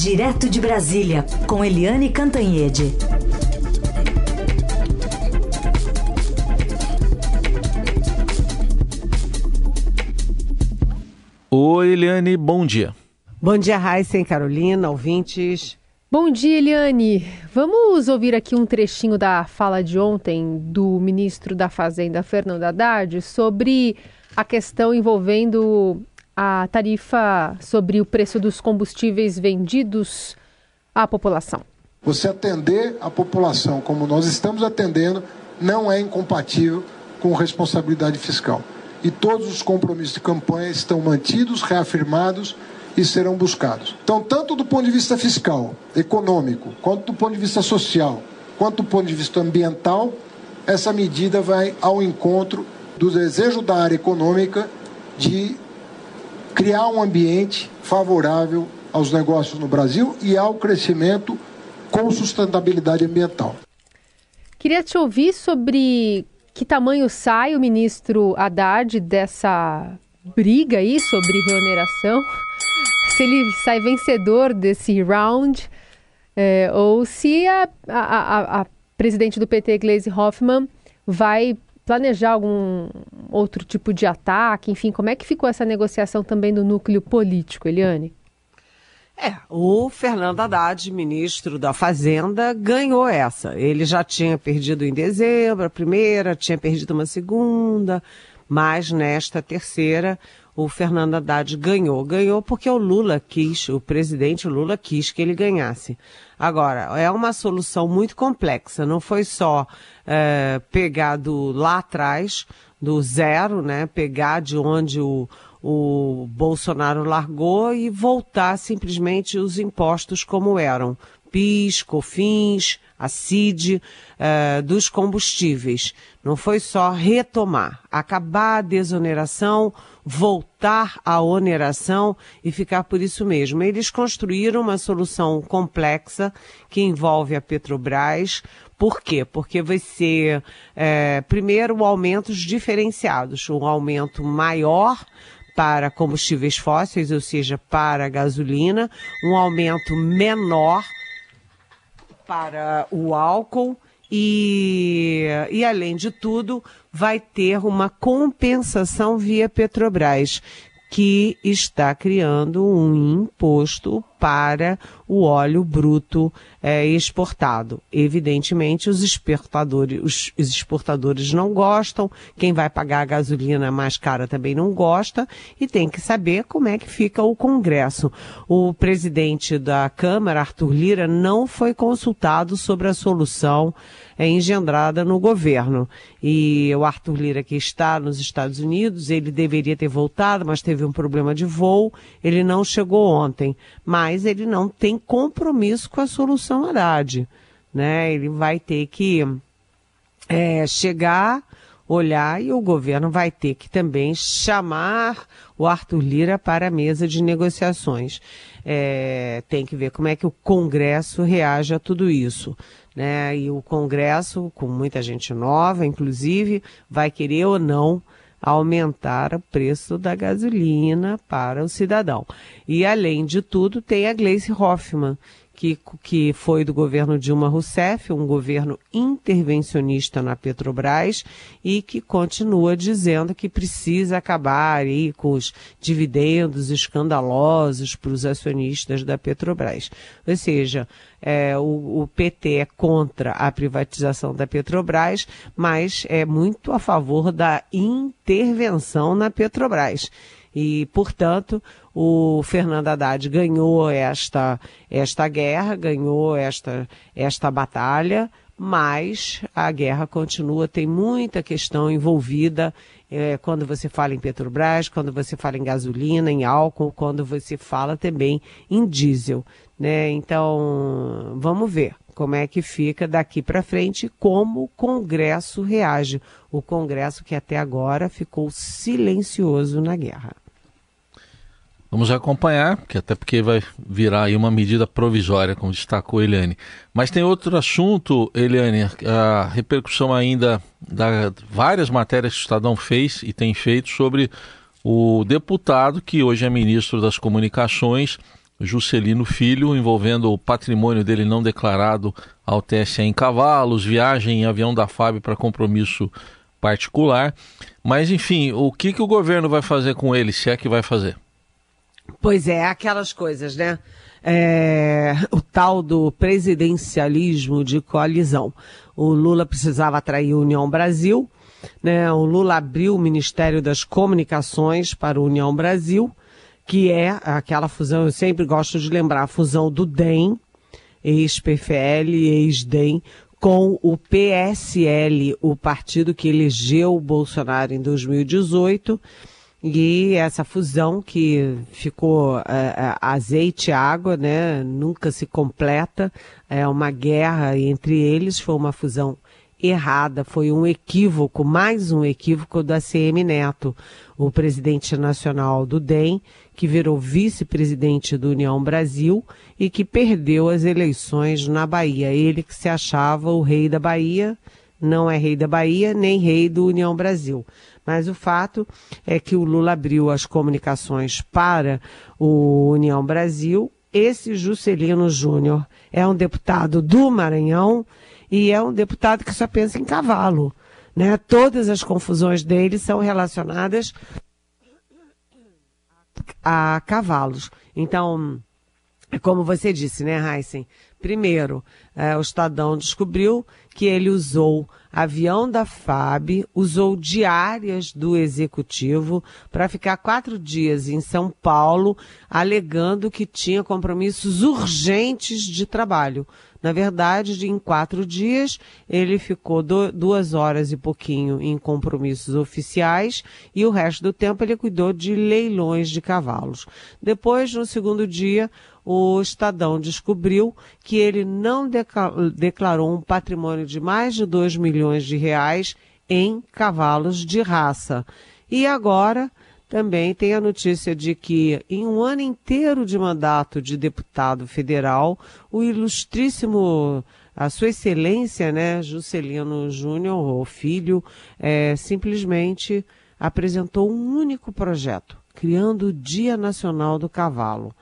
Direto de Brasília, com Eliane Cantanhede. Oi, Eliane, bom dia. Bom dia, Raíssa e Carolina, ouvintes. Bom dia, Eliane. Vamos ouvir aqui um trechinho da fala de ontem do ministro da Fazenda, Fernando Haddad, sobre a questão envolvendo a tarifa sobre o preço dos combustíveis vendidos à população. Você atender a população como nós estamos atendendo não é incompatível com responsabilidade fiscal. E todos os compromissos de campanha estão mantidos, reafirmados e serão buscados. Então, tanto do ponto de vista fiscal, econômico, quanto do ponto de vista social, quanto do ponto de vista ambiental, essa medida vai ao encontro do desejo da área econômica de criar um ambiente favorável aos negócios no Brasil e ao crescimento com sustentabilidade ambiental. Queria te ouvir sobre que tamanho sai o ministro Haddad dessa briga aí sobre reoneração, se ele sai vencedor desse round, é, ou se a, a, a, a presidente do PT, Gleisi Hoffmann, vai planejar algum outro tipo de ataque? Enfim, como é que ficou essa negociação também do núcleo político, Eliane? É, o Fernando Haddad, ministro da Fazenda, ganhou essa. Ele já tinha perdido em dezembro a primeira, tinha perdido uma segunda, mas nesta terceira o Fernando Haddad ganhou. Ganhou porque o Lula quis, o presidente Lula quis que ele ganhasse. Agora, é uma solução muito complexa, não foi só é, pegar do lá atrás, do zero, né? Pegar de onde o, o Bolsonaro largou e voltar simplesmente os impostos como eram. PIS, COFINS, a CID, uh, dos combustíveis. Não foi só retomar, acabar a desoneração, voltar à oneração e ficar por isso mesmo. Eles construíram uma solução complexa que envolve a Petrobras. Por quê? Porque vai ser, é, primeiro, aumentos diferenciados, um aumento maior para combustíveis fósseis, ou seja, para gasolina, um aumento menor para o álcool e, e, além de tudo, vai ter uma compensação via Petrobras, que está criando um imposto para o óleo bruto é, exportado. Evidentemente, os exportadores, os, os exportadores não gostam, quem vai pagar a gasolina mais cara também não gosta, e tem que saber como é que fica o Congresso. O presidente da Câmara, Arthur Lira, não foi consultado sobre a solução é, engendrada no governo. E o Arthur Lira, que está nos Estados Unidos, ele deveria ter voltado, mas teve um problema de voo, ele não chegou ontem. Mas ele não tem compromisso com a solução Haddad. Né? Ele vai ter que é, chegar, olhar e o governo vai ter que também chamar o Arthur Lira para a mesa de negociações. É, tem que ver como é que o Congresso reage a tudo isso né? E o Congresso, com muita gente nova, inclusive, vai querer ou não aumentar o preço da gasolina para o cidadão. E além de tudo, tem a Gleice Hoffmann, que, que foi do governo Dilma Rousseff, um governo intervencionista na Petrobras e que continua dizendo que precisa acabar aí com os dividendos escandalosos para os acionistas da Petrobras. Ou seja, é, o, o, PT é contra a privatização da Petrobras, mas é muito a favor da intervenção na Petrobras. E, portanto, o Fernando Haddad ganhou esta, esta guerra, ganhou esta, esta batalha, mas a guerra continua, tem muita questão envolvida é, quando você fala em Petrobras, quando você fala em gasolina, em álcool, quando você fala também em diesel. Né? Então, vamos ver como é que fica daqui para frente, como o Congresso reage. O Congresso que até agora ficou silencioso na guerra. Vamos acompanhar, que até porque vai virar aí uma medida provisória, como destacou Eliane. Mas tem outro assunto, Eliane, a repercussão ainda da várias matérias que o Estadão fez e tem feito sobre o deputado que hoje é ministro das Comunicações, Juscelino Filho, envolvendo o patrimônio dele não declarado ao TSE em cavalos, viagem em avião da FAB para compromisso particular. Mas, enfim, o que, que o governo vai fazer com ele, se é que vai fazer? Pois é, aquelas coisas, né? É, o tal do presidencialismo de coalizão. O Lula precisava atrair a União Brasil, né? O Lula abriu o Ministério das Comunicações para a União Brasil, que é aquela fusão, eu sempre gosto de lembrar, a fusão do DEM, ex-PFL, ex-DEM, com o PSL, o partido que elegeu o Bolsonaro em 2018, e essa fusão que ficou é, azeite e água, né, nunca se completa, é uma guerra entre eles, foi uma fusão errada, foi um equívoco, mais um equívoco da CM Neto, o presidente nacional do DEM, que virou vice-presidente do União Brasil e que perdeu as eleições na Bahia. Ele que se achava o rei da Bahia, não é rei da Bahia, nem rei do União Brasil. Mas o fato é que o Lula abriu as comunicações para o União Brasil. Esse Juscelino Júnior é um deputado do Maranhão e é um deputado que só pensa em cavalo. Né? Todas as confusões dele são relacionadas a cavalos. Então, como você disse, né, Heisen? Primeiro, é, o Estadão descobriu que ele usou avião da FAB, usou diárias do executivo para ficar quatro dias em São Paulo, alegando que tinha compromissos urgentes de trabalho. Na verdade, em quatro dias, ele ficou do, duas horas e pouquinho em compromissos oficiais e o resto do tempo ele cuidou de leilões de cavalos. Depois, no segundo dia, o Estadão descobriu que ele não declarou um patrimônio de mais de 2 milhões de reais em cavalos de raça. E agora também tem a notícia de que, em um ano inteiro de mandato de deputado federal, o ilustríssimo, a sua excelência, né, Juscelino Júnior, o filho, é, simplesmente apresentou um único projeto, criando o Dia Nacional do Cavalo.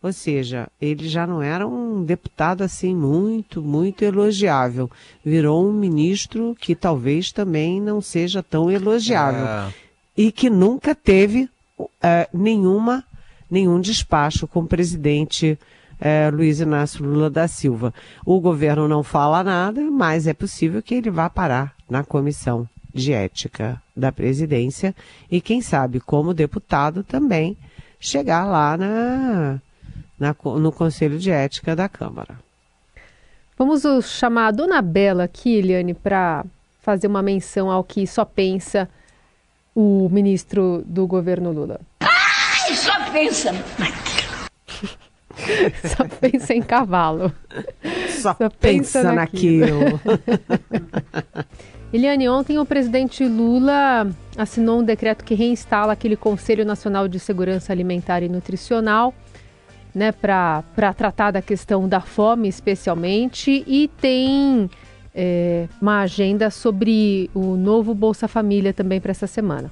Ou seja, ele já não era um deputado assim muito, muito elogiável. Virou um ministro que talvez também não seja tão elogiável. É. E que nunca teve uh, nenhuma, nenhum despacho com o presidente uh, Luiz Inácio Lula da Silva. O governo não fala nada, mas é possível que ele vá parar na comissão de ética da presidência e, quem sabe, como deputado também, chegar lá na na, no Conselho de Ética da Câmara. Vamos chamar a Dona Bela aqui, Eliane, para fazer uma menção ao que só pensa o ministro do governo Lula. Ai, só pensa só pensa em cavalo. Só, só pensa, pensa naquilo. Eliane, ontem o presidente Lula assinou um decreto que reinstala aquele Conselho Nacional de Segurança Alimentar e Nutricional né, para tratar da questão da fome especialmente e tem é, uma agenda sobre o novo Bolsa Família também para essa semana.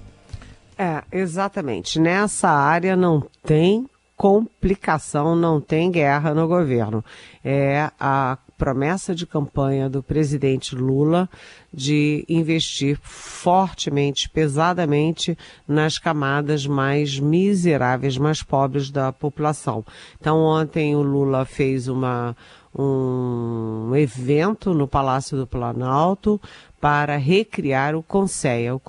É, exatamente. Nessa área não tem complicação, não tem guerra no governo. É a promessa de campanha do presidente Lula de investir fortemente, pesadamente nas camadas mais miseráveis, mais pobres da população. Então, ontem o Lula fez uma, um evento no Palácio do Planalto para recriar o CONSEA, o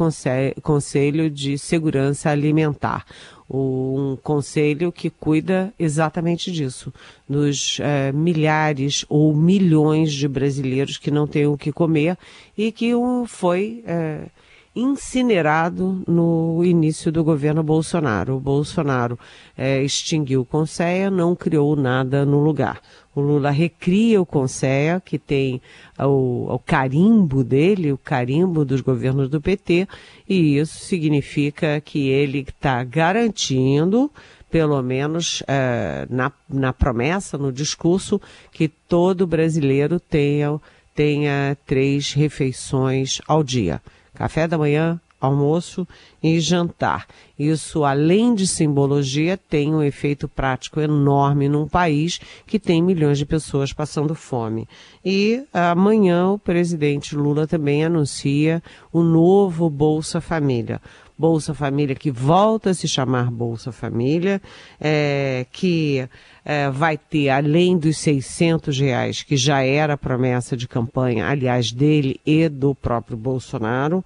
Conselho de Segurança Alimentar. Um conselho que cuida exatamente disso, dos é, milhares ou milhões de brasileiros que não têm o que comer e que um, foi é, incinerado no início do governo Bolsonaro. O Bolsonaro é, extinguiu o Conselho, não criou nada no lugar. O Lula recria o Conselho, que tem o, o, carimbo dele, o carimbo dos governos do PT, e isso significa que ele está garantindo, pelo menos é, na, na promessa, no discurso, que todo brasileiro tenha, tenha três refeições ao dia: café da manhã, almoço e jantar. Isso, além de simbologia, tem um efeito prático enorme num país que tem milhões de pessoas passando fome. E amanhã o presidente Lula também anuncia o novo Bolsa Família. Bolsa Família que volta a se chamar Bolsa Família, é, que é, vai ter, além dos 600 reais, que já era promessa de campanha, aliás, dele e do próprio Bolsonaro,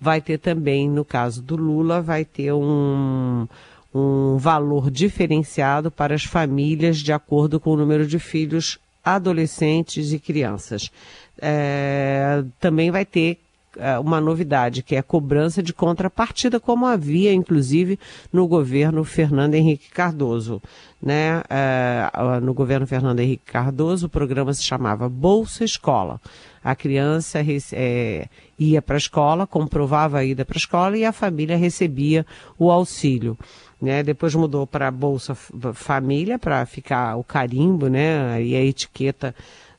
vai ter também, no caso do Lula, vai ter um, um valor diferenciado para as famílias de acordo com o número de filhos adolescentes e crianças. É, também vai ter uma novidade, que é a cobrança de contrapartida, como havia, inclusive, no governo Fernando Henrique Cardoso. Né? É, no governo Fernando Henrique Cardoso, o programa se chamava Bolsa Escola. A criança é, ia para a escola, comprovava a ida para a escola e a família recebia o auxílio. Né? Depois mudou para Bolsa Família, para ficar o carimbo né? e a etiqueta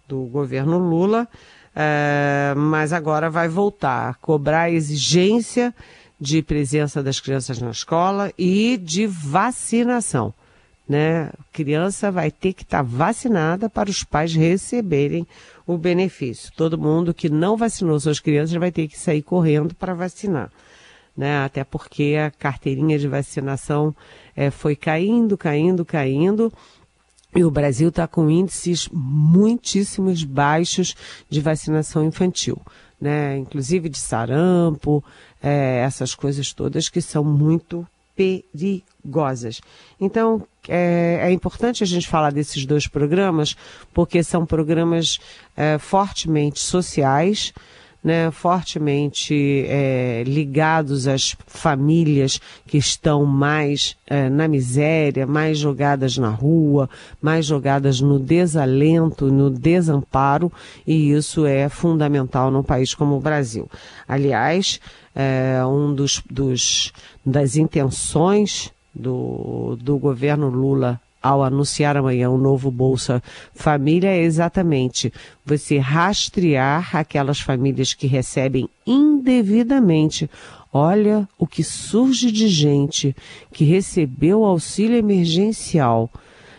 do governo Lula. É, mas agora vai voltar a cobrar a exigência de presença das crianças na escola e de vacinação né? Criança vai ter que estar tá vacinada para os pais receberem o benefício. Todo mundo que não vacinou suas crianças vai ter que sair correndo para vacinar. Né? Até porque a carteirinha de vacinação é, foi caindo, caindo, caindo. E o Brasil está com índices muitíssimos baixos de vacinação infantil, né? Inclusive de sarampo, é, essas coisas todas que são muito perigosas. Então, é, é, importante a gente falar desses dois programas, porque são programas é, fortemente sociais, né, fortemente é, ligados às famílias que estão mais é, na miséria, mais jogadas na rua, mais jogadas no desalento, no desamparo, e isso é fundamental num país como o Brasil. Aliás, é, um dos, dos das intenções do, do governo Lula ao anunciar amanhã o novo Bolsa Família é exatamente você rastrear aquelas famílias que recebem indevidamente. Olha o que surge de gente que recebeu auxílio emergencial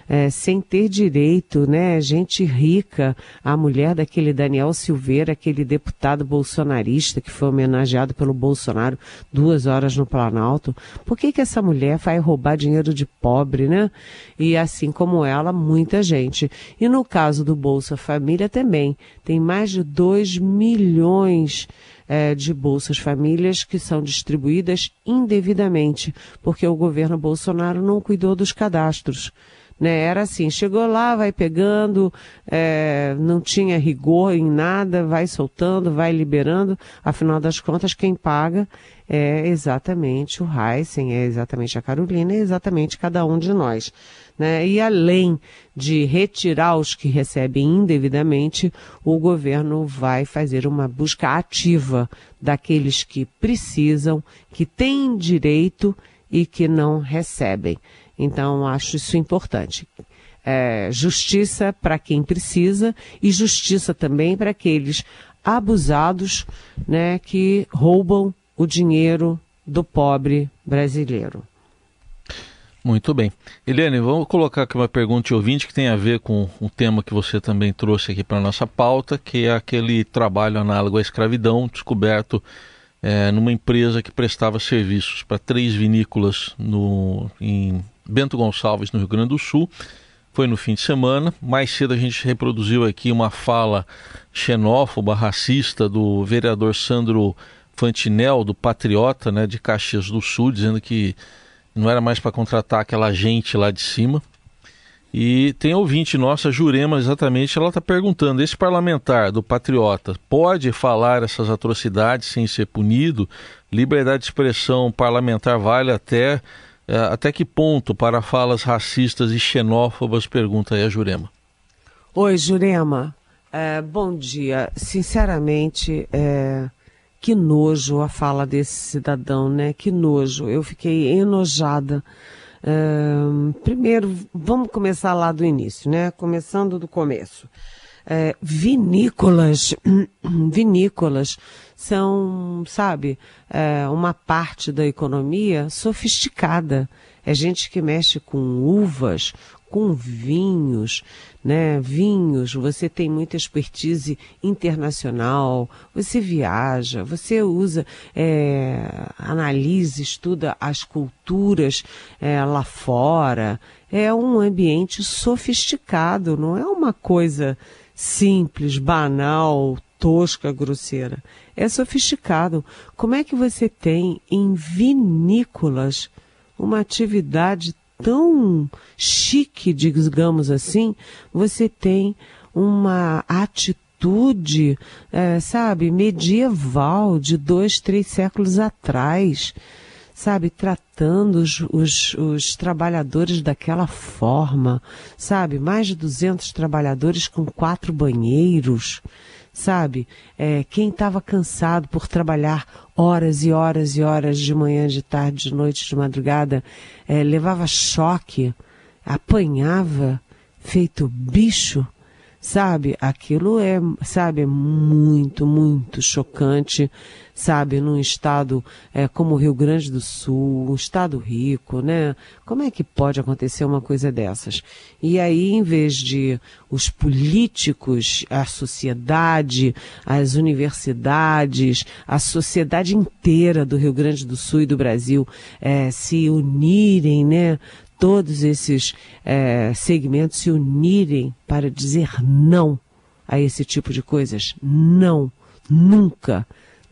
é, sem ter direito, né? Gente rica, a mulher daquele Daniel Silveira, aquele deputado bolsonarista que foi homenageado pelo Bolsonaro duas horas no Planalto. Por que que essa mulher vai roubar dinheiro de pobre, né? E assim como ela, muita gente. E no caso do Bolsa Família também, tem mais de 2 milhões é, de Bolsas Famílias que são distribuídas indevidamente, porque o governo Bolsonaro não cuidou dos cadastros. Né? Era assim, chegou lá, vai pegando, é, não tinha rigor em nada, vai soltando, vai liberando. Afinal das contas, quem paga é exatamente o Heisen, é exatamente a Carolina, é exatamente cada um de nós. Né? E além de retirar os que recebem indevidamente, o governo vai fazer uma busca ativa daqueles que precisam, que têm direito e que não recebem. Então, acho isso importante. É, justiça para quem precisa e justiça também para aqueles abusados né, que roubam o dinheiro do pobre brasileiro. Muito bem. Eliane, vamos colocar aqui uma pergunta de ouvinte que tem a ver com o tema que você também trouxe aqui para a nossa pauta, que é aquele trabalho análogo à escravidão descoberto é, numa empresa que prestava serviços para três vinícolas no, em Bento Gonçalves, no Rio Grande do Sul. Foi no fim de semana. Mais cedo a gente reproduziu aqui uma fala xenófoba, racista do vereador Sandro Fantinel, do Patriota, né, de Caxias do Sul, dizendo que não era mais para contratar aquela gente lá de cima. E tem ouvinte nossa, Jurema, exatamente, ela está perguntando: esse parlamentar do Patriota pode falar essas atrocidades sem ser punido? Liberdade de expressão parlamentar vale até até que ponto para falas racistas e xenófobas? Pergunta aí a Jurema. Oi, Jurema. É, bom dia. Sinceramente, é, que nojo a fala desse cidadão, né? Que nojo. Eu fiquei enojada. É, primeiro, vamos começar lá do início, né? Começando do começo. É, vinícolas, vinícolas são, sabe, é, uma parte da economia sofisticada. É gente que mexe com uvas, com vinhos, né? Vinhos, você tem muita expertise internacional, você viaja, você usa, é, analisa, estuda as culturas é, lá fora. É um ambiente sofisticado, não é uma coisa simples, banal, tosca, grosseira. É sofisticado. Como é que você tem em vinícolas uma atividade tão chique, digamos assim, você tem uma atitude, é, sabe, medieval de dois, três séculos atrás, sabe, tratando os, os, os trabalhadores daquela forma, sabe, mais de 200 trabalhadores com quatro banheiros, sabe? É, quem estava cansado por trabalhar horas e horas e horas de manhã, de tarde, de noite, de madrugada, é, levava choque, apanhava, feito bicho, sabe? Aquilo é, sabe, é muito, muito chocante sabe, num estado é, como o Rio Grande do Sul, um estado rico, né? Como é que pode acontecer uma coisa dessas? E aí, em vez de os políticos, a sociedade, as universidades, a sociedade inteira do Rio Grande do Sul e do Brasil é, se unirem, né? Todos esses é, segmentos se unirem para dizer não a esse tipo de coisas. Não, nunca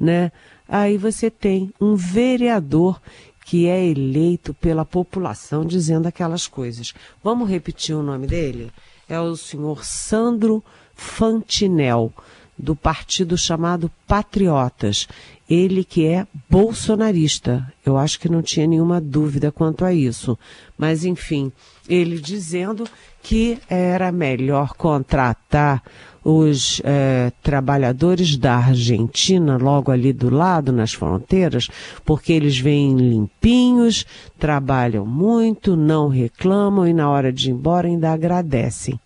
né? Aí você tem um vereador que é eleito pela população dizendo aquelas coisas. Vamos repetir o nome dele? É o senhor Sandro Fantinel, do partido chamado Patriotas. Ele que é bolsonarista. Eu acho que não tinha nenhuma dúvida quanto a isso. Mas, enfim, ele dizendo que era melhor contratar os é, trabalhadores da Argentina, logo ali do lado, nas fronteiras, porque eles vêm limpinhos, trabalham muito, não reclamam e na hora de ir embora ainda agradecem.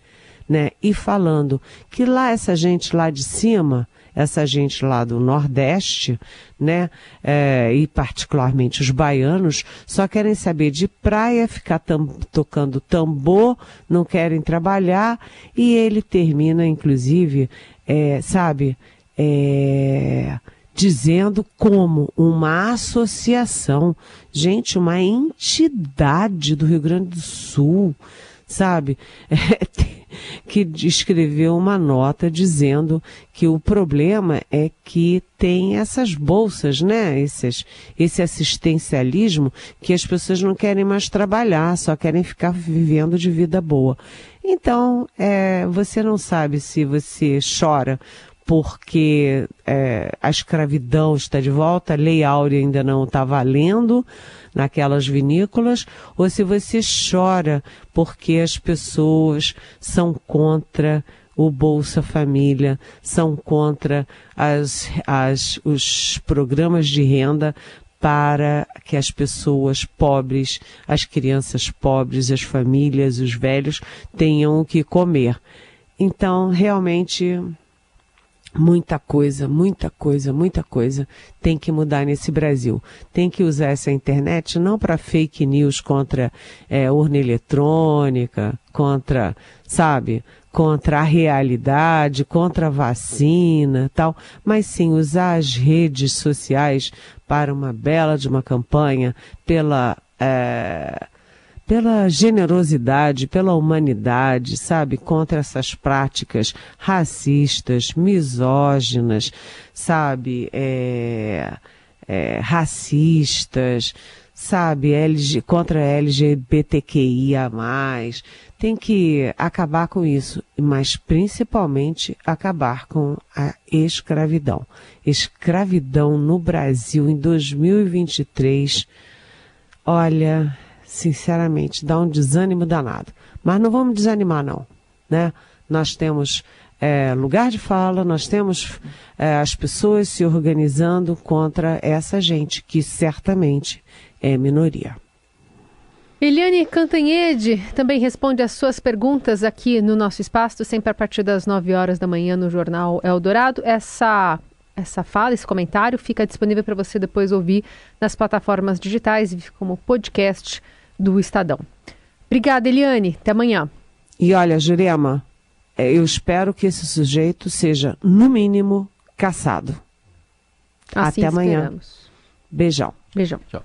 Né? E falando que lá essa gente lá de cima essa gente lá do Nordeste, né, é, e particularmente os baianos, só querem saber de praia, ficar tam, tocando tambor, não querem trabalhar, e ele termina, inclusive, é, sabe, é, dizendo como uma associação, gente, uma entidade do Rio Grande do Sul, sabe? que escreveu uma nota dizendo que o problema é que tem essas bolsas, né? Esses, esse assistencialismo que as pessoas não querem mais trabalhar, só querem ficar vivendo de vida boa. Então, é, você não sabe se você chora porque é, a escravidão está de volta, a Lei Áurea ainda não está valendo naquelas vinícolas, ou se você chora porque as pessoas são contra o Bolsa Família, são contra as, as, os programas de renda para que as pessoas pobres, as crianças pobres, as famílias, os velhos tenham o que comer. Então, realmente, Muita coisa, muita coisa, muita coisa tem que mudar nesse Brasil. Tem que usar essa internet não para fake news contra é, urna eletrônica, contra, sabe, contra a realidade, contra a vacina, tal, mas sim usar as redes sociais para uma bela de uma campanha pela é, pela generosidade, pela humanidade, sabe, contra essas práticas racistas, misóginas, sabe, é, é, racistas, sabe, LG, contra LGBTQIA+. Tem que acabar com isso, mas principalmente acabar com a escravidão. Escravidão no Brasil em 2023, olha sinceramente, dá um desânimo danado. Mas não vamos desanimar, não. Né? Nós temos é, lugar de fala, nós temos é, as pessoas se organizando contra essa gente, que certamente é minoria. Eliane Cantanhede também responde as suas perguntas aqui no nosso espaço, sempre a partir das 9 horas da manhã no Jornal Eldorado. Essa, essa fala, esse comentário fica disponível para você depois ouvir nas plataformas digitais como podcast do Estadão. Obrigada, Eliane. Até amanhã. E olha, Jurema, é, eu espero que esse sujeito seja, no mínimo, caçado. Assim Até amanhã. esperamos. Beijão. Beijão. Tchau.